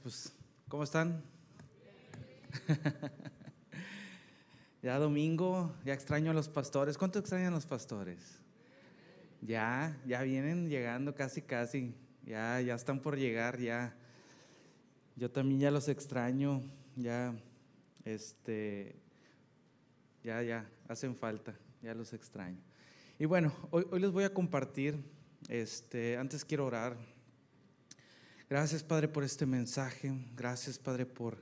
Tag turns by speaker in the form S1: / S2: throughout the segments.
S1: Pues, ¿cómo están? ya domingo, ya extraño a los pastores. ¿Cuánto extrañan los pastores? Ya, ya vienen llegando casi, casi. Ya, ya están por llegar, ya. Yo también ya los extraño, ya, este, ya, ya, hacen falta, ya los extraño. Y bueno, hoy, hoy les voy a compartir, este, antes quiero orar. Gracias, Padre, por este mensaje. Gracias, Padre, por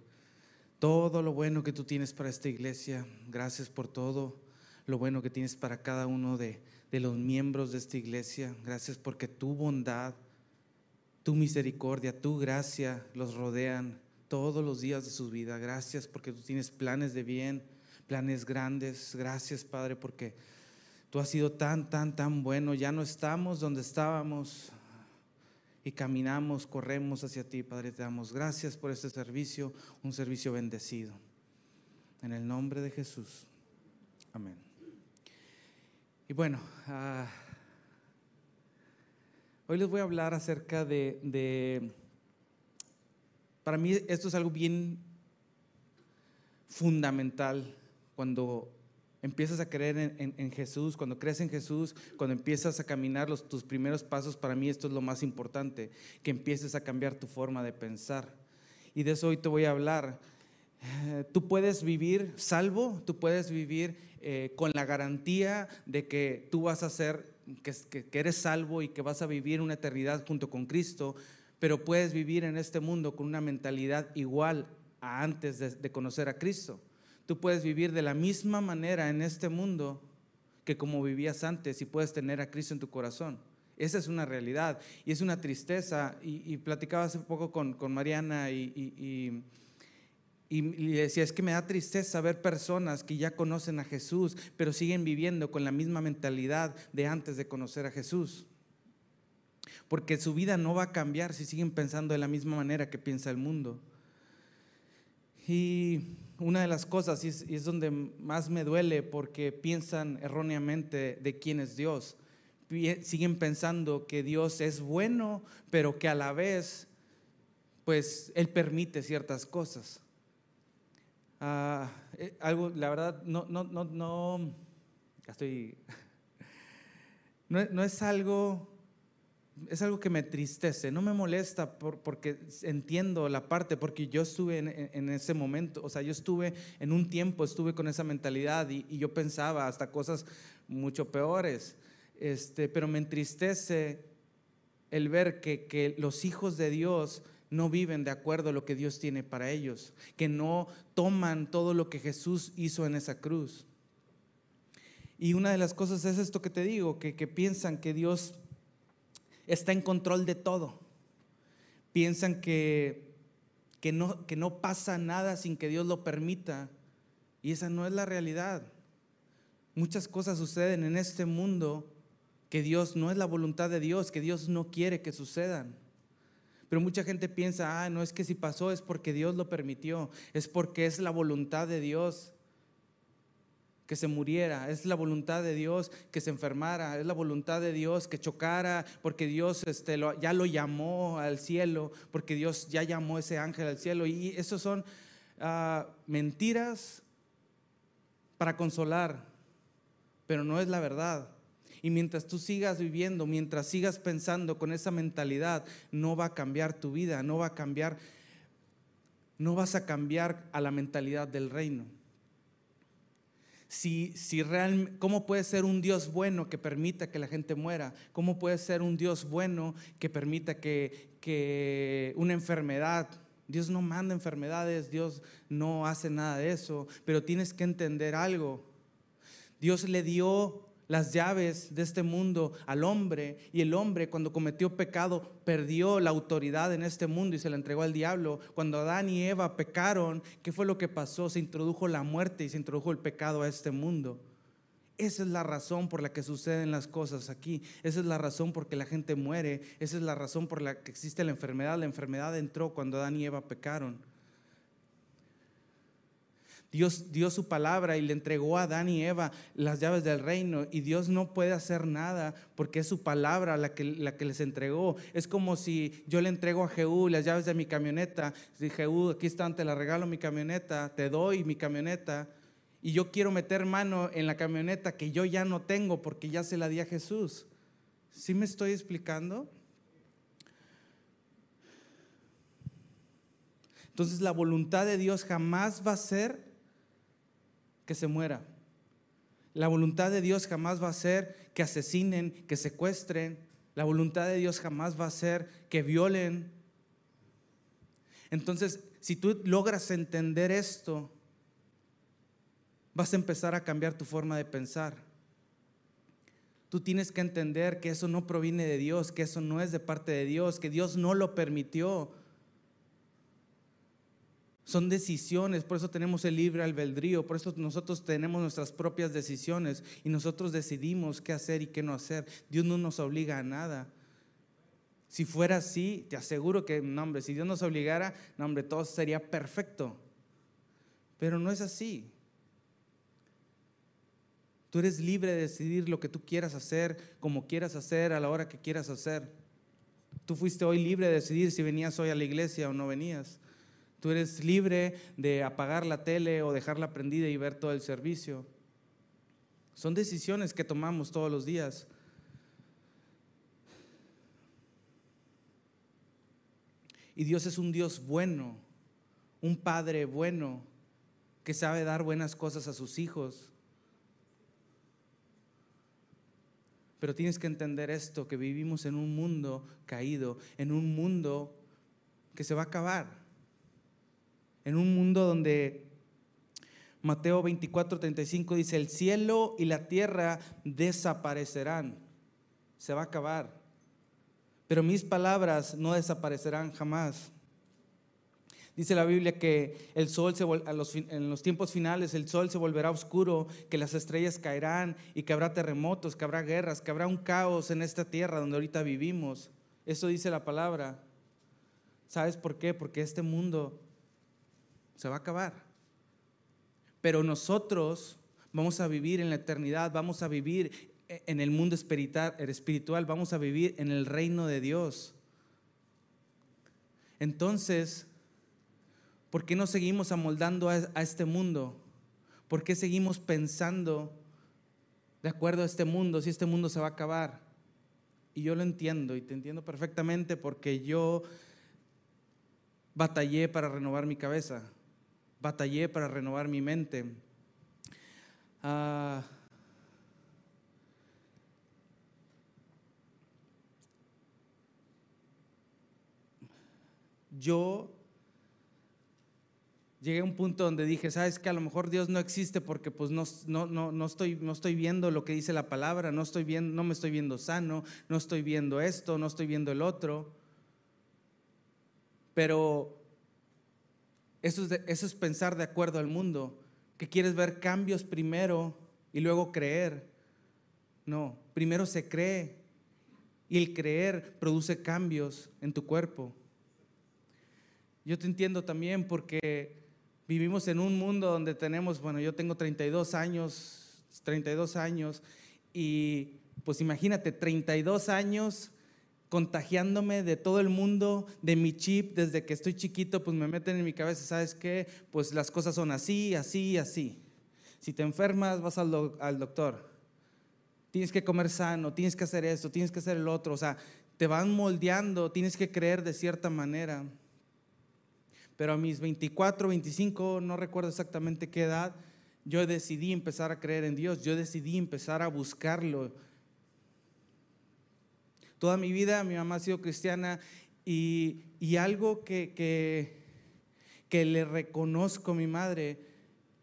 S1: todo lo bueno que tú tienes para esta iglesia. Gracias por todo lo bueno que tienes para cada uno de, de los miembros de esta iglesia. Gracias porque tu bondad, tu misericordia, tu gracia los rodean todos los días de su vida. Gracias porque tú tienes planes de bien, planes grandes. Gracias, Padre, porque tú has sido tan, tan, tan bueno. Ya no estamos donde estábamos y caminamos, corremos hacia ti, Padre. Te damos gracias por este servicio, un servicio bendecido. En el nombre de Jesús. Amén. Y bueno, uh, hoy les voy a hablar acerca de, de, para mí esto es algo bien fundamental cuando empiezas a creer en, Jesús, cuando crees en Jesús, cuando empiezas a caminar los, tus primeros pasos, para mí esto es lo más importante, que empieces a cambiar tu forma de pensar. Y de eso hoy te voy a hablar. Eh, tú puedes vivir salvo, tú puedes vivir eh, con la garantía de que tú vas a ser, que, que, eres salvo y que vas a vivir una eternidad junto con Cristo, pero puedes vivir en este mundo con una mentalidad igual a antes de conocer a Cristo. Tú puedes vivir de la misma manera en este mundo que como vivías antes y puedes tener a Cristo en tu corazón. Esa es una realidad y es una tristeza. Y, platicaba hace poco con, Mariana y, y, y, le decía, es que me da tristeza ver personas que ya conocen a Jesús, pero siguen viviendo con la misma mentalidad de antes de conocer a Jesús. Porque su vida no va a cambiar si siguen pensando de la misma manera que piensa el mundo. Y una de las cosas, y es, donde más me duele, porque piensan erróneamente de quién es Dios. Siguen pensando que Dios es bueno, pero que a la vez, pues, Él permite ciertas cosas. Uh, algo, la verdad, no, no, no, no, estoy, no, no es algo es algo que me tristece, no me molesta por, porque entiendo la parte, porque yo estuve en, en, ese momento, o sea, yo estuve en un tiempo, estuve con esa mentalidad y, y yo pensaba hasta cosas mucho peores, este, pero me entristece el ver que, que los hijos de Dios no viven de acuerdo a lo que Dios tiene para ellos, que no toman todo lo que Jesús hizo en esa cruz. Y una de las cosas es esto que te digo, que, que piensan que Dios está en control de todo. Piensan que, que, no, que no pasa nada sin que Dios lo permita. Y esa no es la realidad. Muchas cosas suceden en este mundo que Dios no es la voluntad de Dios, que Dios no quiere que sucedan. Pero mucha gente piensa, ah, no es que si pasó es porque Dios lo permitió, es porque es la voluntad de Dios que se muriera, es la voluntad de Dios que se enfermara, es la voluntad de Dios que chocara, porque Dios este, ya lo llamó al cielo, porque Dios ya llamó ese ángel al cielo. Y eso son uh, mentiras para consolar, pero no es la verdad. Y mientras tú sigas viviendo, mientras sigas pensando con esa mentalidad, no va a cambiar tu vida, no va a cambiar, no vas a cambiar a la mentalidad del reino si, si real, ¿cómo puede ser un Dios bueno que permita que la gente muera? ¿Cómo puede ser un Dios bueno que permita que, que una enfermedad, Dios no manda enfermedades, Dios no hace nada de eso, pero tienes que entender algo. Dios le dio las llaves de este mundo al hombre y el hombre cuando cometió pecado perdió la autoridad en este mundo y se la entregó al diablo. Cuando Adán y Eva pecaron, ¿qué fue lo que pasó? Se introdujo la muerte y se introdujo el pecado a este mundo. Esa es la razón por la que suceden las cosas aquí. Esa es la razón por la que la gente muere. Esa es la razón por la que existe la enfermedad. La enfermedad entró cuando Adán y Eva pecaron. Dios dio su palabra y le entregó a Adán y Eva las llaves del reino y Dios no puede hacer nada porque es su palabra la que, la que les entregó. Es como si yo le entrego a Jehú las llaves de mi camioneta. Si Jehú, aquí están, te la regalo mi camioneta, te doy mi camioneta y yo quiero meter mano en la camioneta que yo ya no tengo porque ya se la di a Jesús. ¿Sí me estoy explicando? Entonces la voluntad de Dios jamás va a ser que se muera. La voluntad de Dios jamás va a ser que asesinen, que secuestren. La voluntad de Dios jamás va a ser que violen. Entonces, si tú logras entender esto, vas a empezar a cambiar tu forma de pensar. Tú tienes que entender que eso no proviene de Dios, que eso no es de parte de Dios, que Dios no lo permitió. Son decisiones, por eso tenemos el libre albedrío, por eso nosotros tenemos nuestras propias decisiones y nosotros decidimos qué hacer y qué no hacer. Dios no nos obliga a nada. Si fuera así, te aseguro que, no, hombre, si Dios nos obligara, no, hombre, todo sería perfecto. Pero no es así. Tú eres libre de decidir lo que tú quieras hacer, como quieras hacer, a la hora que quieras hacer. Tú fuiste hoy libre de decidir si venías hoy a la iglesia o no venías. Tú eres libre de apagar la tele o dejarla prendida y ver todo el servicio. Son decisiones que tomamos todos los días. Y Dios es un Dios bueno, un Padre bueno, que sabe dar buenas cosas a sus hijos. Pero tienes que entender esto, que vivimos en un mundo caído, en un mundo que se va a acabar en un mundo donde Mateo 24, 35 dice, el cielo y la tierra desaparecerán, se va a acabar, pero mis palabras no desaparecerán jamás. Dice la Biblia que el sol se, en los tiempos finales el sol se volverá oscuro, que las estrellas caerán y que habrá terremotos, que habrá guerras, que habrá un caos en esta tierra donde ahorita vivimos. Eso dice la palabra. ¿Sabes por qué? Porque este mundo se va a acabar. Pero nosotros vamos a vivir en la eternidad, vamos a vivir en el mundo espiritual, vamos a vivir en el reino de Dios. Entonces, ¿por qué no seguimos amoldando a, este mundo? ¿Por qué seguimos pensando de acuerdo a este mundo si este mundo se va a acabar? Y yo lo entiendo y te entiendo perfectamente porque yo batallé para renovar mi cabeza batallé para renovar mi mente. Ah, yo llegué a un punto donde dije, sabes que a lo mejor Dios no existe porque pues no, no, no, no, estoy, no estoy viendo lo que dice la palabra, no, estoy viendo, no me estoy viendo sano, no estoy viendo esto, no estoy viendo el otro. Pero eso es, pensar de acuerdo al mundo, que quieres ver cambios primero y luego creer. No, primero se cree y el creer produce cambios en tu cuerpo. Yo te entiendo también porque vivimos en un mundo donde tenemos, bueno, yo tengo 32 años, 32 años, y pues imagínate, 32 años contagiándome de todo el mundo, de mi chip, desde que estoy chiquito, pues me meten en mi cabeza, ¿sabes qué? Pues las cosas son así, así, así. Si te enfermas, vas al, doctor. Tienes que comer sano, tienes que hacer esto, tienes que hacer el otro. O sea, te van moldeando, tienes que creer de cierta manera. Pero a mis 24, 25, no recuerdo exactamente qué edad, yo decidí empezar a creer en Dios, yo decidí empezar a buscarlo Toda mi vida mi mamá ha sido cristiana y, algo que, que, le reconozco a mi madre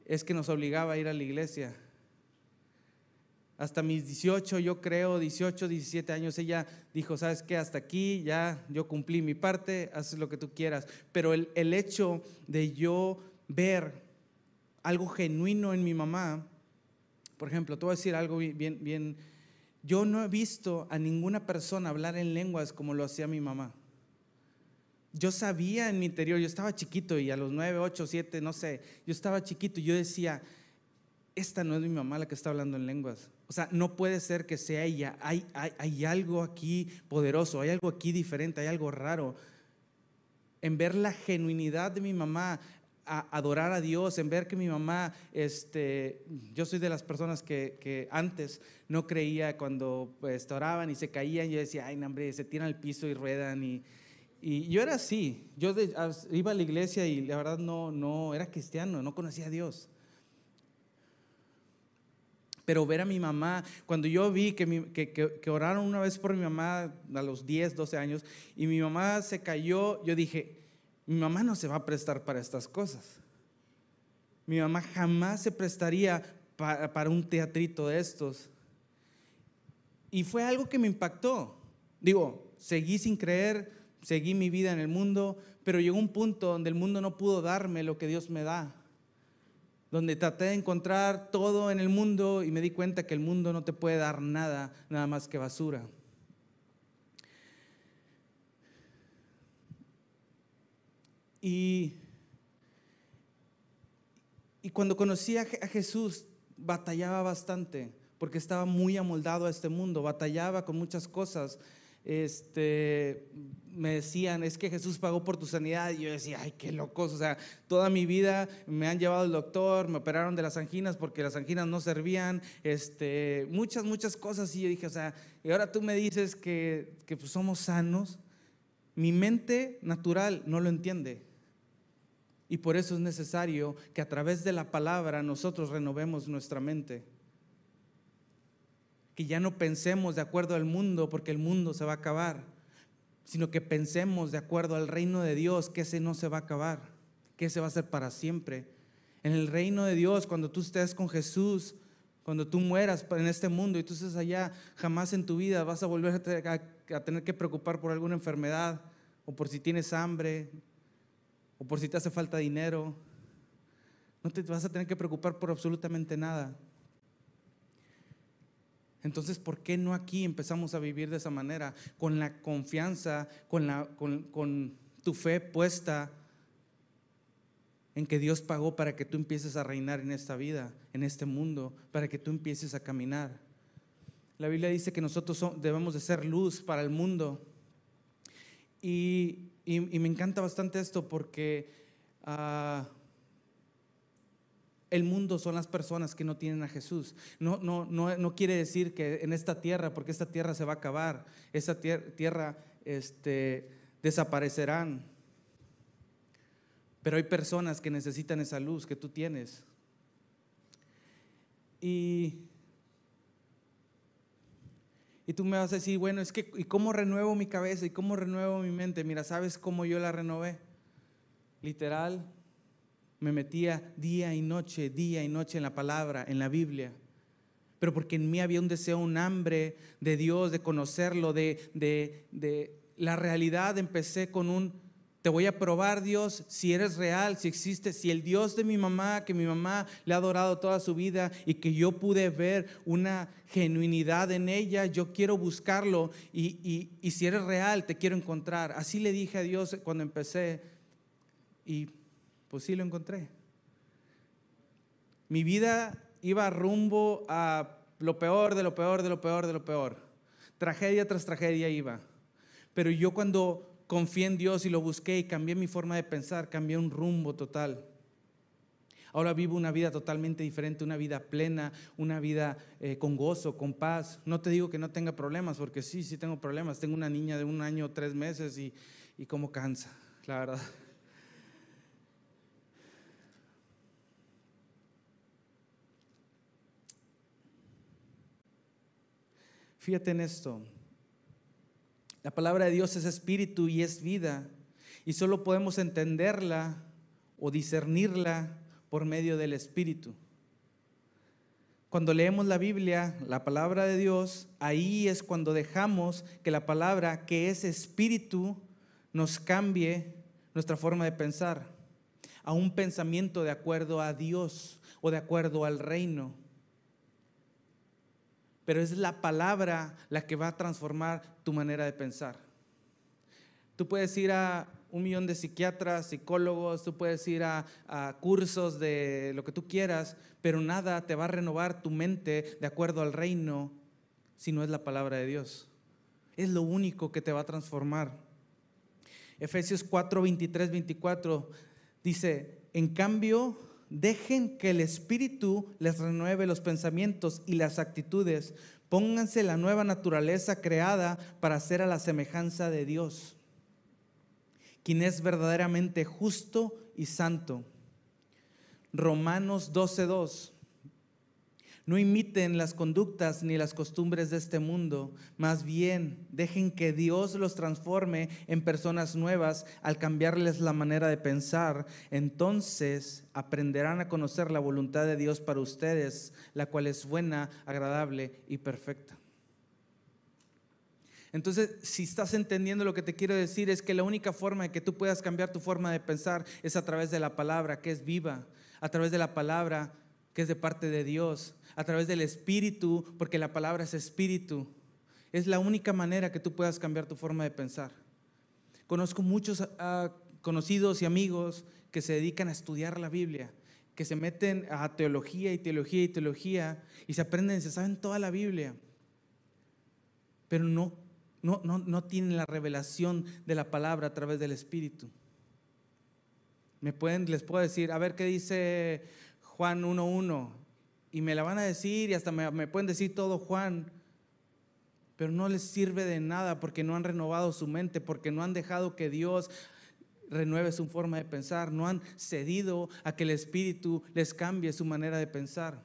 S1: es que nos obligaba a ir a la iglesia. Hasta mis 18, yo creo, 18, 17 años, ella dijo, sabes qué, hasta aquí ya yo cumplí mi parte, haces lo que tú quieras. Pero el, el hecho de yo ver algo genuino en mi mamá, por ejemplo, te voy a decir algo bien, bien, yo no he visto a ninguna persona hablar en lenguas como lo hacía mi mamá. yo sabía en mi interior, yo estaba chiquito y a los 9, 8, 7, no sé, yo estaba chiquito y yo decía, esta no es mi mamá la que está hablando en lenguas. O sea, no puede ser que sea ella. Hay, hay, hay, algo aquí poderoso, hay algo aquí diferente, hay algo raro. En ver la genuinidad de mi mamá, a adorar a Dios, en ver que mi mamá, este, yo soy de las personas que, que antes no creía cuando pues, oraban y se caían, yo decía, ay, hombre, se tiran al piso y ruedan. Y, y yo era así, yo iba a la iglesia y la verdad no, no era cristiano, no conocía a Dios pero ver a mi mamá, cuando yo vi que, que, oraron una vez por mi mamá a los 10, 12 años y mi mamá se cayó, yo dije, mi mamá no se va a prestar para estas cosas. Mi mamá jamás se prestaría para, un teatrito de estos. Y fue algo que me impactó. Digo, seguí sin creer, seguí mi vida en el mundo, pero llegó un punto donde el mundo no pudo darme lo que Dios me da donde traté de encontrar todo en el mundo y me di cuenta que el mundo no te puede dar nada, nada más que basura. Y, cuando conocí a Jesús, batallaba bastante, porque estaba muy amoldado a este mundo, batallaba con muchas cosas este, me decían, es que Jesús pagó por tu sanidad. Y yo decía, ay, qué locos. O sea, toda mi vida me han llevado al doctor, me operaron de las anginas porque las anginas no servían, este, muchas, muchas cosas. Y yo dije, o sea, y ahora tú me dices que, que pues somos sanos. Mi mente natural no lo entiende. Y por eso es necesario que a través de la palabra nosotros renovemos nuestra mente que ya no pensemos de acuerdo al mundo porque el mundo se va a acabar, sino que pensemos de acuerdo al reino de Dios, que ese no se va a acabar, que ese va a ser para siempre. En el reino de Dios, cuando tú estés con Jesús, cuando tú mueras en este mundo y tú estés allá, jamás en tu vida vas a volver a tener que preocupar por alguna enfermedad o por si tienes hambre o por si te hace falta dinero. No te vas a tener que preocupar por absolutamente nada. Entonces, ¿por qué no aquí empezamos a vivir de esa manera? Con la confianza, con, la, con, tu fe puesta en que Dios pagó para que tú empieces a reinar en esta vida, en este mundo, para que tú empieces a caminar. La Biblia dice que nosotros debemos de ser luz para el mundo. Y, me encanta bastante esto porque ah, el mundo son las personas que no tienen a Jesús. No, no, no, quiere decir que en esta tierra, porque esta tierra se va a acabar, esta tierra este, desaparecerán. Pero hay personas que necesitan esa luz que tú tienes. Y, y tú me vas a decir, bueno, es que, ¿y cómo renuevo mi cabeza? ¿Y cómo renuevo mi mente? Mira, ¿sabes cómo yo la renové? Literal, me metía día y noche, día y noche en la palabra, en la Biblia. Pero porque en mí había un deseo, un hambre de Dios, de conocerlo, de, de, la realidad. Empecé con un, te voy a probar Dios si eres real, si existe, si el Dios de mi mamá, que mi mamá le ha adorado toda su vida y que yo pude ver una genuinidad en ella, yo quiero buscarlo y, y, y si eres real, te quiero encontrar. Así le dije a Dios cuando empecé y pues sí lo encontré. Mi vida iba rumbo a lo peor, de lo peor, de lo peor, de lo peor. Tragedia tras tragedia iba. Pero yo cuando confié en Dios y lo busqué y cambié mi forma de pensar, cambié un rumbo total. Ahora vivo una vida totalmente diferente, una vida plena, una vida eh, con gozo, con paz. No te digo que no tenga problemas, porque sí, sí tengo problemas. Tengo una niña de un año, tres meses y, y como cansa, la verdad. Fíjate en esto. La palabra de Dios es espíritu y es vida. Y solo podemos entenderla o discernirla por medio del espíritu. Cuando leemos la Biblia, la palabra de Dios, ahí es cuando dejamos que la palabra que es espíritu nos cambie nuestra forma de pensar a un pensamiento de acuerdo a Dios o de acuerdo al reino pero es la palabra la que va a transformar tu manera de pensar. Tú puedes ir a, un millón de psiquiatras, psicólogos, tú puedes ir a, cursos de lo que tú quieras, pero nada te va a renovar tu mente de acuerdo al reino si no es la palabra de Dios. Es lo único que te va a transformar. Efesios 4, 23, 24 dice, en cambio, dejen que el Espíritu les renueve los pensamientos y las actitudes. Pónganse la nueva naturaleza creada para ser a la semejanza de Dios, quien es verdaderamente justo y santo. Romanos 12:2 no imiten las conductas ni las costumbres de este mundo, más bien dejen que Dios los transforme en personas nuevas al cambiarles la manera de pensar. Entonces aprenderán a conocer la voluntad de Dios para ustedes, la cual es buena, agradable y perfecta. Entonces, si estás entendiendo lo que te quiero decir, es que la única forma de que tú puedas cambiar tu forma de pensar es a través de la palabra, que es viva, a través de la palabra que es de parte de Dios, a través del Espíritu, porque la palabra es Espíritu. Es la única manera que tú puedas cambiar tu forma de pensar. Conozco muchos uh, conocidos y amigos que se dedican a estudiar la Biblia, que se meten a teología y teología y teología y se aprenden, se saben toda la Biblia, pero no, no, no, no tienen la revelación de la palabra a través del Espíritu. Me pueden, les puedo decir, a ver qué dice Juan 1.1 y me la van a decir y hasta me, pueden decir todo Juan, pero no les sirve de nada porque no han renovado su mente, porque no han dejado que Dios renueve su forma de pensar, no han cedido a que el Espíritu les cambie su manera de pensar.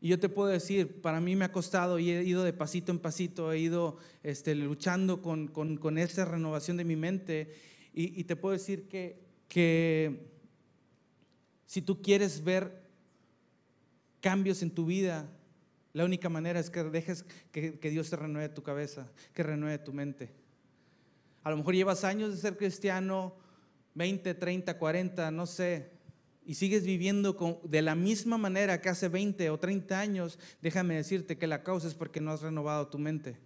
S1: Y yo te puedo decir, para mí me ha costado y he ido de pasito en pasito, he ido este, luchando con, con, esa renovación de mi mente. Y, te puedo decir que, que si tú quieres ver cambios en tu vida, la única manera es que dejes que, Dios te renueve tu cabeza, que renueve tu mente. A lo mejor llevas años de ser cristiano, 20, 30, 40, no sé, y sigues viviendo de la misma manera que hace 20 o 30 años, déjame decirte que la causa es porque no has renovado tu mente.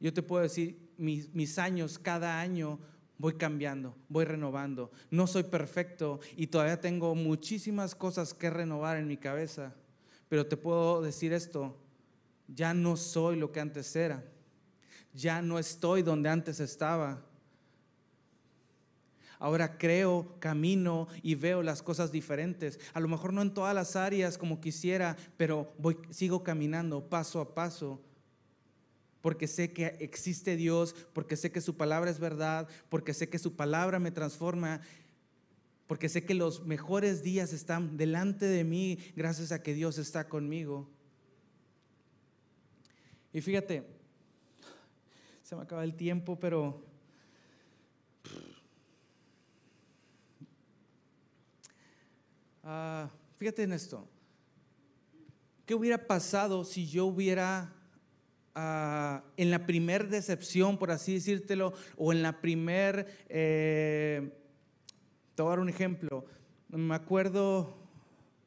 S1: Yo te puedo decir, mis, mis años cada año voy cambiando, voy renovando. No soy perfecto y todavía tengo muchísimas cosas que renovar en mi cabeza, pero te puedo decir esto, ya no soy lo que antes era, ya no estoy donde antes estaba. Ahora creo, camino y veo las cosas diferentes. A lo mejor no en todas las áreas como quisiera, pero voy, sigo caminando paso a paso porque sé que existe Dios, porque sé que su palabra es verdad, porque sé que su palabra me transforma, porque sé que los mejores días están delante de mí gracias a que Dios está conmigo. Y fíjate, se me acaba el tiempo, pero... Ah, fíjate en esto. ¿Qué hubiera pasado si yo hubiera Ah, en la primer decepción, por así decírtelo, o en la primer, eh, te voy a dar un ejemplo, me acuerdo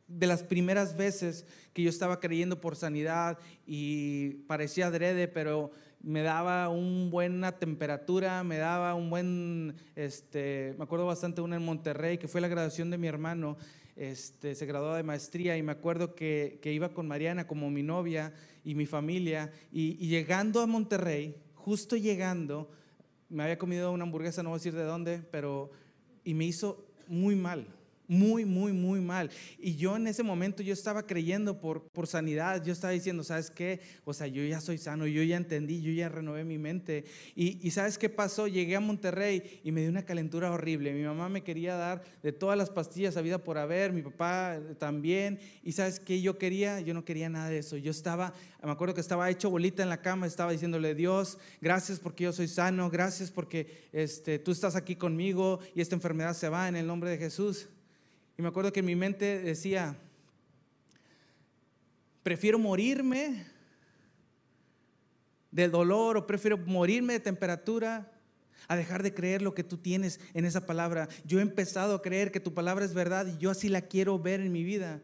S1: de las primeras veces que yo estaba creyendo por sanidad y parecía adrede, pero me daba una buena temperatura, me daba un buen, este, me acuerdo bastante una en Monterrey, que fue la graduación de mi hermano, este, se graduó de maestría y me acuerdo que, iba con Mariana como mi novia y mi familia. Y, llegando a Monterrey, justo llegando, me había comido una hamburguesa, no voy a decir de dónde, pero, y me hizo muy mal muy, muy, muy mal. Y yo en ese momento yo estaba creyendo por, por sanidad, yo estaba diciendo, ¿sabes qué? O sea, yo ya soy sano, yo ya entendí, yo ya renové mi mente. Y, y ¿sabes qué pasó? Llegué a Monterrey y me dio una calentura horrible. Mi mamá me quería dar de todas las pastillas vida por haber, mi papá también. Y ¿sabes qué yo quería? Yo no quería nada de eso. Yo estaba, me acuerdo que estaba hecho bolita en la cama, estaba diciéndole, Dios, gracias porque yo soy sano, gracias porque este, tú estás aquí conmigo y esta enfermedad se va en el nombre de Jesús. Y me acuerdo que en mi mente decía, prefiero morirme de dolor o prefiero morirme de temperatura a dejar de creer lo que tú tienes en esa palabra. Yo he empezado a creer que tu palabra es verdad y yo así la quiero ver en mi vida.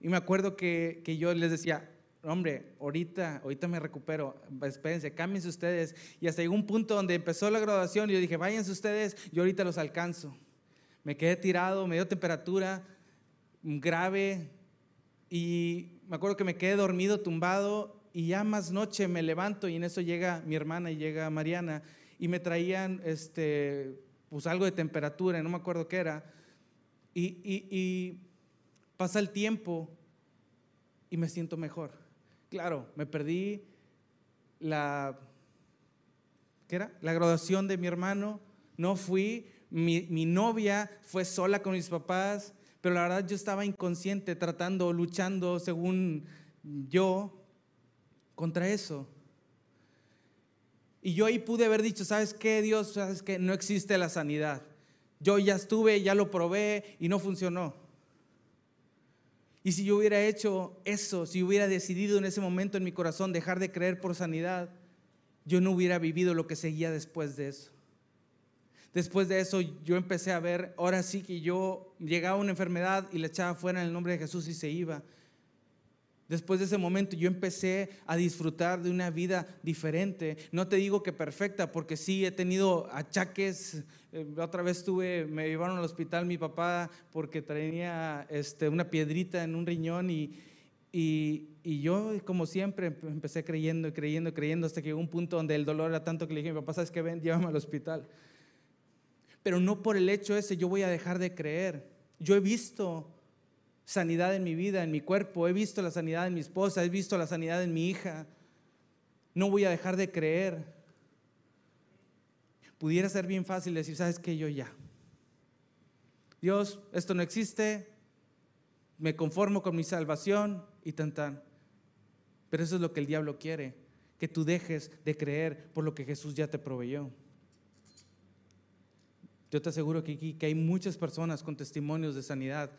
S1: Y me acuerdo que, que yo les decía, hombre, ahorita, ahorita me recupero, espérense, cámbiense ustedes. Y hasta llegó un punto donde empezó la graduación y yo dije, váyanse ustedes, yo ahorita los alcanzo. Me quedé tirado, me dio temperatura grave y me acuerdo que me quedé dormido, tumbado y ya más noche me levanto y en eso llega mi hermana y llega Mariana y me traían este, pues algo de temperatura, no me acuerdo qué era. Y, y pasa el tiempo y me siento mejor. Claro, me perdí la, ¿qué era? La graduación de mi hermano, no fui, mi, novia fue sola con mis papás, pero la verdad yo estaba inconsciente, tratando, luchando según yo contra eso. Y yo ahí pude haber dicho, ¿sabes qué, Dios? ¿Sabes qué? No existe la sanidad. Yo ya estuve, ya lo probé y no funcionó. Y si yo hubiera hecho eso, si hubiera decidido en ese momento en mi corazón dejar de creer por sanidad, yo no hubiera vivido lo que seguía después de eso. Después de eso yo empecé a ver, ahora sí que yo llegaba a una enfermedad y la echaba fuera en el nombre de Jesús y se iba. Después de ese momento yo empecé a disfrutar de una vida diferente. No te digo que perfecta, porque sí he tenido achaques. Eh, otra vez tuve, me llevaron al hospital mi papá porque tenía este, una piedrita en un riñón y, y, y, yo, como siempre, empecé creyendo creyendo creyendo hasta que llegó un punto donde el dolor era tanto que le dije, mi papá, ¿sabes qué? Ven, llévame al hospital. Pero no por el hecho ese yo voy a dejar de creer. Yo he visto sanidad en mi vida, en mi cuerpo, he visto la sanidad en mi esposa, he visto la sanidad en mi hija. No voy a dejar de creer. Pudiera ser bien fácil decir, ¿sabes qué? Yo ya. Dios, esto no existe, me conformo con mi salvación y tan tan. Pero eso es lo que el diablo quiere, que tú dejes de creer por lo que Jesús ya te proveyó. Yo te aseguro que que hay muchas personas con testimonios de sanidad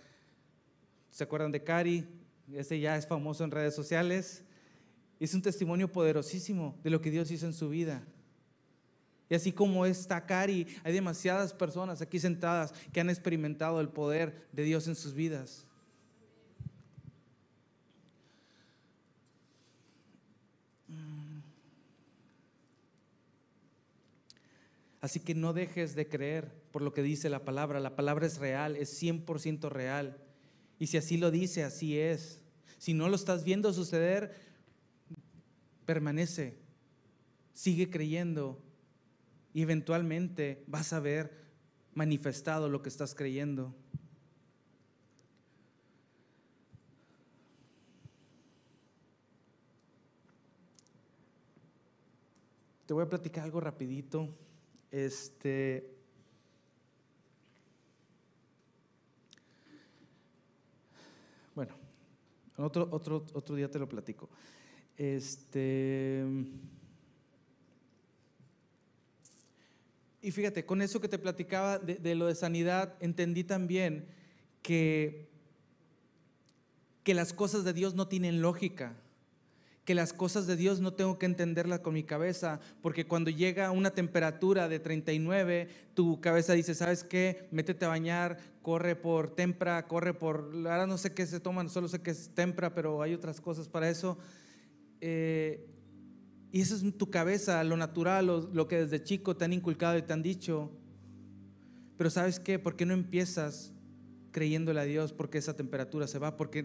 S1: ¿Se acuerdan de Cari? Ese ya es famoso en redes sociales. Es un testimonio poderosísimo de lo que Dios hizo en su vida. Y así como está Cari, hay demasiadas personas aquí sentadas que han experimentado el poder de Dios en sus vidas. Así que no dejes de creer por lo que dice la palabra. La palabra es real, es 100% real. Y si así lo dice, así es. Si no lo estás viendo suceder, permanece, sigue creyendo y eventualmente vas a ver manifestado lo que estás creyendo. Te voy a platicar algo rapidito. Este, Bueno, otro, otro, otro día te lo platico. Este. Y fíjate, con eso que te platicaba de, lo de sanidad, entendí también que, que las cosas de Dios no tienen lógica que las cosas de Dios no tengo que entenderlas con mi cabeza, porque cuando llega una temperatura de 39, tu cabeza dice, ¿sabes qué? Métete a bañar, corre por tempra, corre por, ahora no sé qué se toman, solo sé que es tempra, pero hay otras cosas para eso. Eh, y eso es tu cabeza, lo natural, lo, lo, que desde chico te han inculcado y te han dicho. Pero ¿sabes qué? ¿Por qué no empiezas creyéndole a Dios porque esa temperatura se va? Porque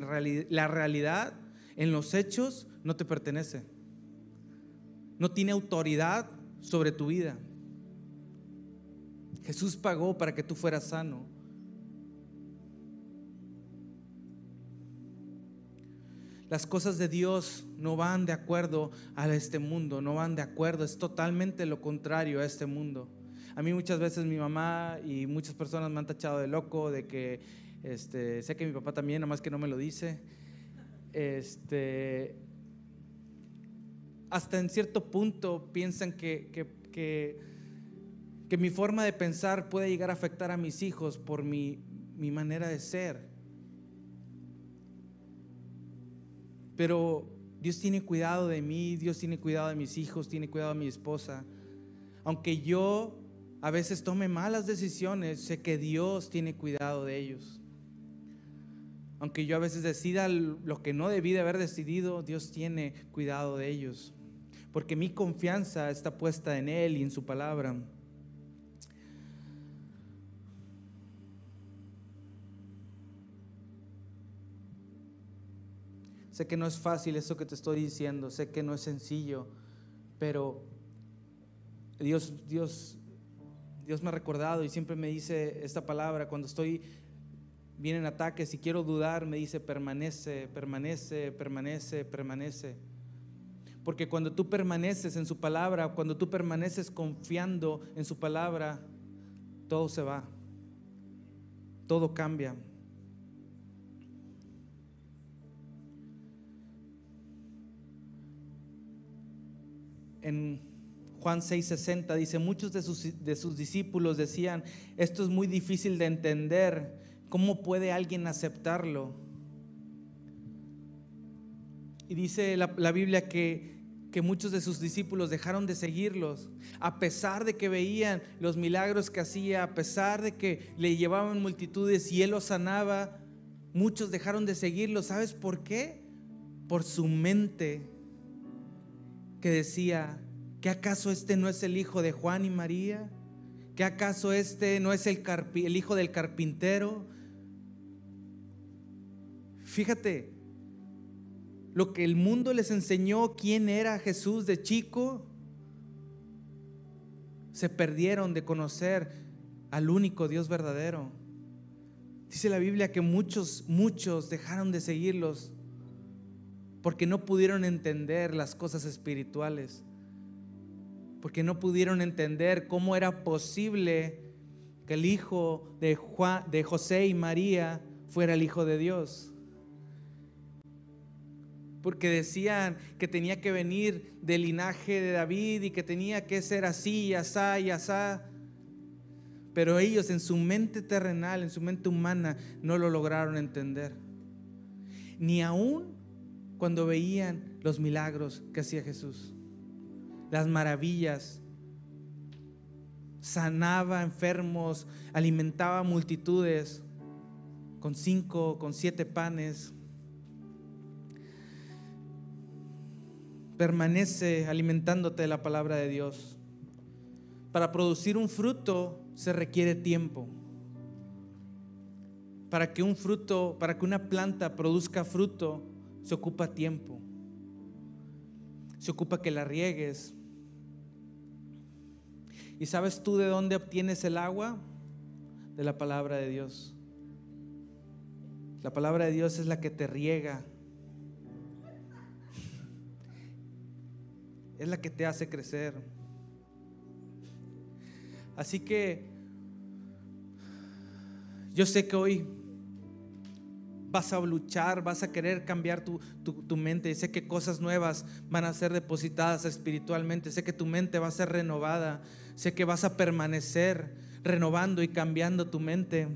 S1: la realidad en los hechos no te pertenece. No tiene autoridad sobre tu vida. Jesús pagó para que tú fueras sano. Las cosas de Dios no van de acuerdo a este mundo, no van de acuerdo, es totalmente lo contrario a este mundo. A mí muchas veces mi mamá y muchas personas me han tachado de loco, de que, este, sé que mi papá también, nada más que no me lo dice, este, hasta en cierto punto piensan que, que, que, mi forma de pensar puede llegar a afectar a mis hijos por mi, mi manera de ser. Pero Dios tiene cuidado de mí, Dios tiene cuidado de mis hijos, tiene cuidado de mi esposa. Aunque yo a veces tome malas decisiones, sé que Dios tiene cuidado de ellos. Aunque yo a veces decida lo que no debí de haber decidido, Dios tiene cuidado de ellos. Porque mi confianza está puesta en Él y en su palabra. Sé que no es fácil eso que te estoy diciendo, sé que no es sencillo, pero Dios, Dios, Dios me ha recordado y siempre me dice esta palabra cuando estoy vienen ataques y quiero dudar, me dice permanece, permanece, permanece, permanece. Porque cuando tú permaneces en su palabra, cuando tú permaneces confiando en su palabra, todo se va. Todo cambia. en Juan 6:60 dice, muchos de sus, de sus discípulos decían, esto es muy difícil de entender, ¿cómo puede alguien aceptarlo? Y dice la, Biblia que, que muchos de sus discípulos dejaron de seguirlos, a pesar de que veían los milagros que hacía, a pesar de que le llevaban multitudes y él los sanaba, muchos dejaron de seguirlo. ¿Sabes por qué? Por su mente que decía, ¿que acaso este no es el hijo de Juan y María? ¿Que acaso este no es el, el hijo del carpintero? Fíjate, lo que el mundo les enseñó quién era Jesús de chico, se perdieron de conocer al único Dios verdadero. Dice la Biblia que muchos, muchos dejaron de seguirlos porque no pudieron entender las cosas espirituales, porque no pudieron entender cómo era posible que el hijo de, Juan, de José y María fuera el hijo de Dios. Porque decían que tenía que venir del linaje de David y que tenía que ser así y asá y asá. Pero ellos en su mente terrenal, en su mente humana, no lo lograron entender. Ni aún cuando veían los milagros que hacía Jesús, las maravillas. Sanaba enfermos, alimentaba multitudes con cinco, con siete panes. Permanece alimentándote de la palabra de Dios. Para producir un fruto se requiere tiempo. Para que un fruto, para que una planta produzca fruto, se ocupa tiempo, se ocupa que la riegues. ¿Y sabes tú de dónde obtienes el agua? De la palabra de Dios. La palabra de Dios es la que te riega. Es la que te hace crecer. Así que yo sé que hoy vas a luchar, vas a querer cambiar tu, tu, mente. sé que cosas nuevas van a ser depositadas espiritualmente. Sé que tu mente va a ser renovada. Sé que vas a permanecer renovando y cambiando tu mente.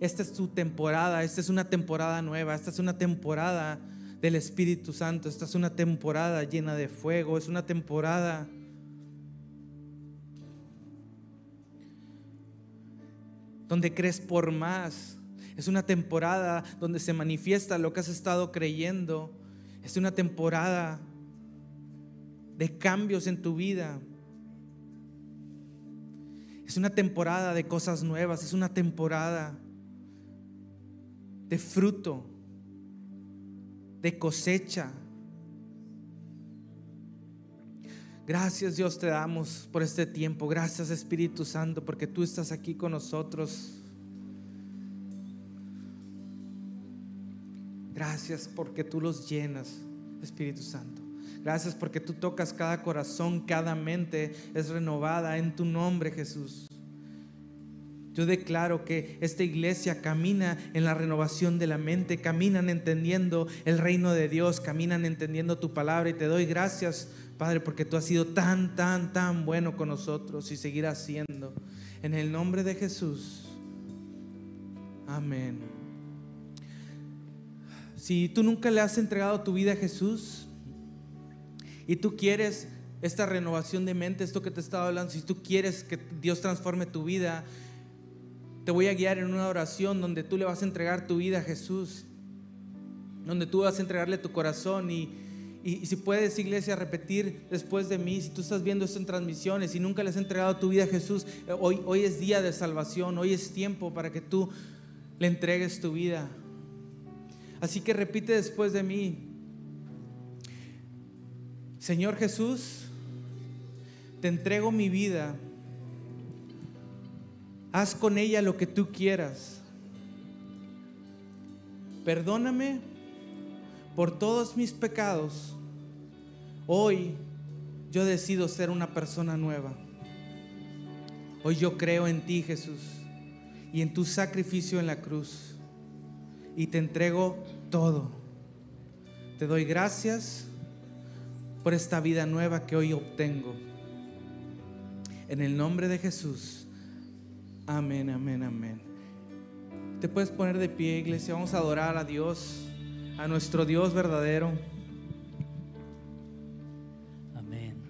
S1: Esta es tu temporada, esta es una temporada nueva, esta es una temporada del Espíritu Santo, esta es una temporada llena de fuego, es una temporada donde crees por más, es una temporada donde se manifiesta lo que has estado creyendo. Es una temporada de cambios en tu vida. Es una temporada de cosas nuevas. Es una temporada de fruto, de cosecha. Gracias Dios te damos por este tiempo. Gracias Espíritu Santo porque tú estás aquí con nosotros. Gracias porque tú los llenas, Espíritu Santo. Gracias porque tú tocas cada corazón, cada mente es renovada en tu nombre, Jesús. Yo declaro que esta iglesia camina en la renovación de la mente, caminan entendiendo el reino de Dios, caminan entendiendo tu palabra y te doy gracias, Padre, porque tú has sido tan, tan, tan bueno con nosotros y seguirás siendo. En el nombre de Jesús. Amén. Si tú nunca le has entregado tu vida a Jesús y tú quieres esta renovación de mente, esto que te estaba hablando, si tú quieres que Dios transforme tu vida, te voy a guiar en una oración donde tú le vas a entregar tu vida a Jesús, donde tú vas a entregarle tu corazón. Y, y, si puedes, iglesia, repetir después de mí, si tú estás viendo esto en transmisiones y nunca le has entregado tu vida a Jesús, eh, hoy, hoy es día de salvación, hoy es tiempo para que tú le entregues tu vida. Así que repite después de mí, Señor Jesús, te entrego mi vida, haz con ella lo que tú quieras. Perdóname por todos mis pecados, hoy yo decido ser una persona nueva. Hoy yo creo en ti, Jesús, y en tu sacrificio en la cruz. Y te entrego todo. Te doy gracias por esta vida nueva que hoy obtengo. En el nombre de Jesús. Amén, amén, amén. Te puedes poner de pie, iglesia. Vamos a adorar a Dios a nuestro Dios verdadero.